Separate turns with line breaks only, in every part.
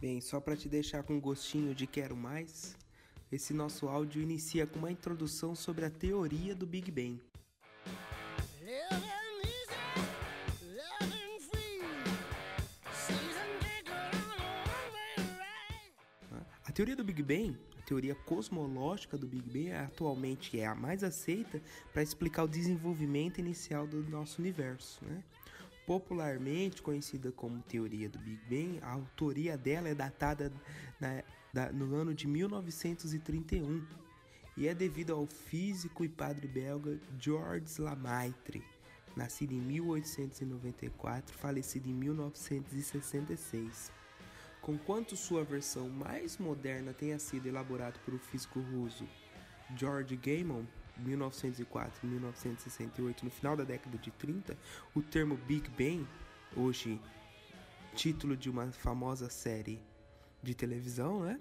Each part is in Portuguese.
Bem, só para te deixar com gostinho de quero mais, esse nosso áudio inicia com uma introdução sobre a teoria do Big Bang. A teoria do Big Bang, a teoria cosmológica do Big Bang, atualmente é a mais aceita para explicar o desenvolvimento inicial do nosso universo. Né? Popularmente conhecida como teoria do Big Bang, a autoria dela é datada na, da, no ano de 1931 e é devido ao físico e padre belga Georges Lamaitre, nascido em 1894, falecido em 1966. Conquanto sua versão mais moderna tenha sido elaborada por o físico russo George Gamow, 1904 e 1968, no final da década de 30, o termo Big Bang, hoje título de uma famosa série de televisão, né?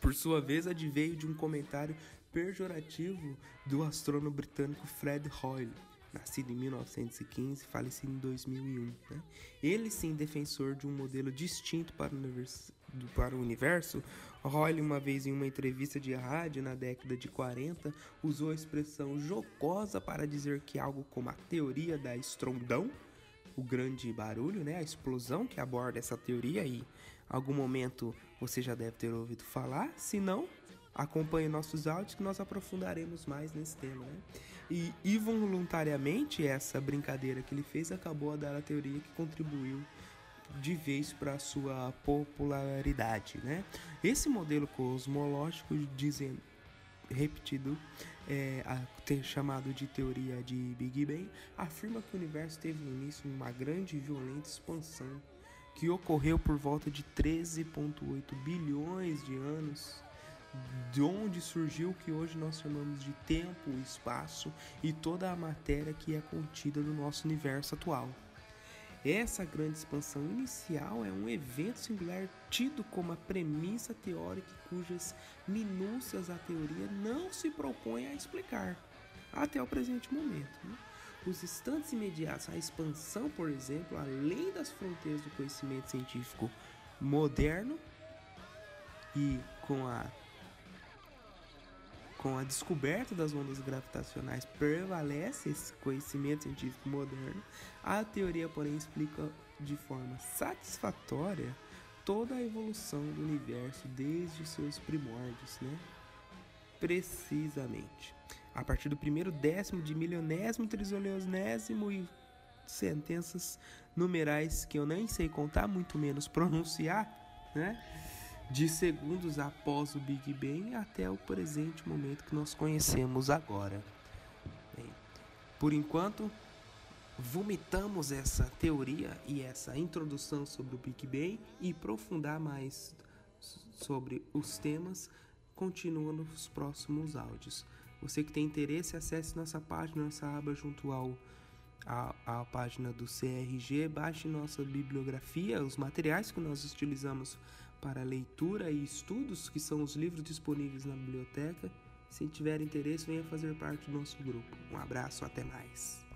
Por sua vez, adveio de um comentário pejorativo do astrônomo britânico Fred Hoyle, nascido em 1915 falecido em 2001. Né? Ele sim defensor de um modelo distinto para o, universo, para o universo. Hoyle, uma vez em uma entrevista de rádio na década de 40, usou a expressão jocosa para dizer que algo como a teoria da estrondão o grande barulho, né, a explosão que aborda essa teoria e algum momento você já deve ter ouvido falar, se não, acompanhe nossos áudios que nós aprofundaremos mais nesse tema. Né? E involuntariamente essa brincadeira que ele fez acabou a dar a teoria que contribuiu de vez para sua popularidade, né? Esse modelo cosmológico dizendo repetido, é, a, ter chamado de teoria de Big Bang, afirma que o universo teve início uma grande e violenta expansão que ocorreu por volta de 13,8 bilhões de anos de onde surgiu o que hoje nós chamamos de tempo, espaço e toda a matéria que é contida no nosso universo atual. Essa grande expansão inicial é um evento singular tido como a premissa teórica cujas minúcias a teoria não se propõe a explicar, até o presente momento. Né? Os instantes imediatos, a expansão, por exemplo, além das fronteiras do conhecimento científico moderno e com a com a descoberta das ondas gravitacionais prevalece esse conhecimento científico moderno, a teoria, porém, explica de forma satisfatória toda a evolução do universo desde os seus primórdios, né? Precisamente. A partir do primeiro décimo de milionésimo, trizilionésimo e sentenças numerais que eu nem sei contar, muito menos pronunciar, né? De segundos após o Big Bang até o presente momento que nós conhecemos agora. Bem, por enquanto, vomitamos essa teoria e essa introdução sobre o Big Bang e aprofundar mais sobre os temas continuando nos próximos áudios. Você que tem interesse, acesse nossa página, nossa aba junto ao a, a página do CRG, baixe nossa bibliografia, os materiais que nós utilizamos para leitura e estudos, que são os livros disponíveis na biblioteca. Se tiver interesse, venha fazer parte do nosso grupo. Um abraço, até mais.